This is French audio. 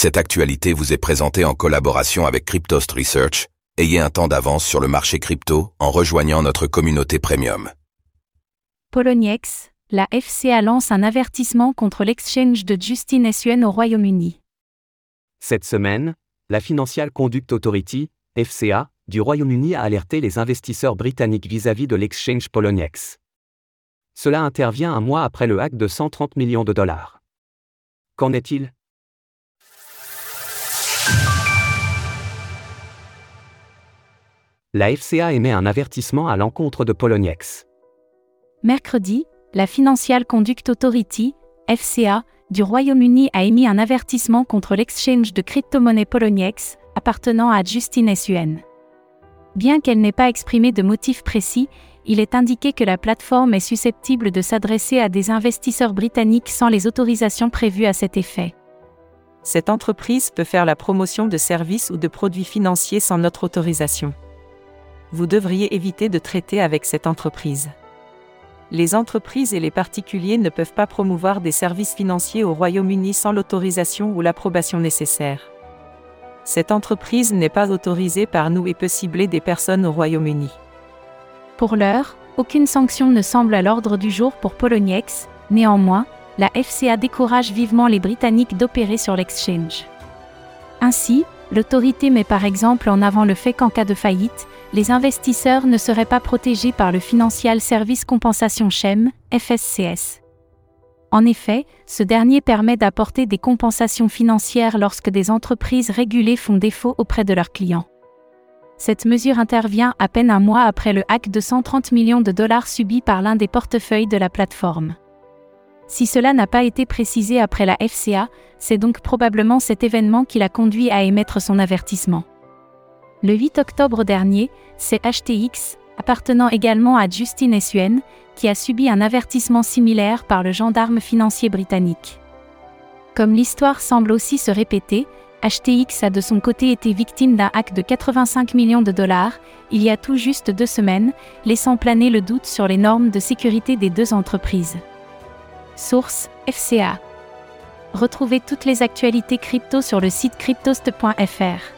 Cette actualité vous est présentée en collaboration avec Cryptost Research. Ayez un temps d'avance sur le marché crypto en rejoignant notre communauté premium. Poloniex, la FCA lance un avertissement contre l'exchange de Justin SUN au Royaume-Uni. Cette semaine, la Financial Conduct Authority, FCA, du Royaume-Uni a alerté les investisseurs britanniques vis-à-vis de l'exchange Poloniex. Cela intervient un mois après le hack de 130 millions de dollars. Qu'en est-il? La FCA émet un avertissement à l'encontre de Poloniex. Mercredi, la Financial Conduct Authority, FCA, du Royaume-Uni a émis un avertissement contre l'exchange de crypto-monnaie Poloniex, appartenant à Justin SUN. Bien qu'elle n'ait pas exprimé de motif précis, il est indiqué que la plateforme est susceptible de s'adresser à des investisseurs britanniques sans les autorisations prévues à cet effet. Cette entreprise peut faire la promotion de services ou de produits financiers sans notre autorisation. Vous devriez éviter de traiter avec cette entreprise. Les entreprises et les particuliers ne peuvent pas promouvoir des services financiers au Royaume-Uni sans l'autorisation ou l'approbation nécessaire. Cette entreprise n'est pas autorisée par nous et peut cibler des personnes au Royaume-Uni. Pour l'heure, aucune sanction ne semble à l'ordre du jour pour Poloniex, néanmoins, la FCA décourage vivement les Britanniques d'opérer sur l'exchange. Ainsi, l'autorité met par exemple en avant le fait qu'en cas de faillite, les investisseurs ne seraient pas protégés par le Financial Service Compensation Scheme, FSCS. En effet, ce dernier permet d'apporter des compensations financières lorsque des entreprises régulées font défaut auprès de leurs clients. Cette mesure intervient à peine un mois après le hack de 130 millions de dollars subi par l'un des portefeuilles de la plateforme. Si cela n'a pas été précisé après la FCA, c'est donc probablement cet événement qui l'a conduit à émettre son avertissement. Le 8 octobre dernier, c'est HTX, appartenant également à Justin SUN, qui a subi un avertissement similaire par le gendarme financier britannique. Comme l'histoire semble aussi se répéter, HTX a de son côté été victime d'un hack de 85 millions de dollars, il y a tout juste deux semaines, laissant planer le doute sur les normes de sécurité des deux entreprises. Source FCA. Retrouvez toutes les actualités crypto sur le site cryptost.fr.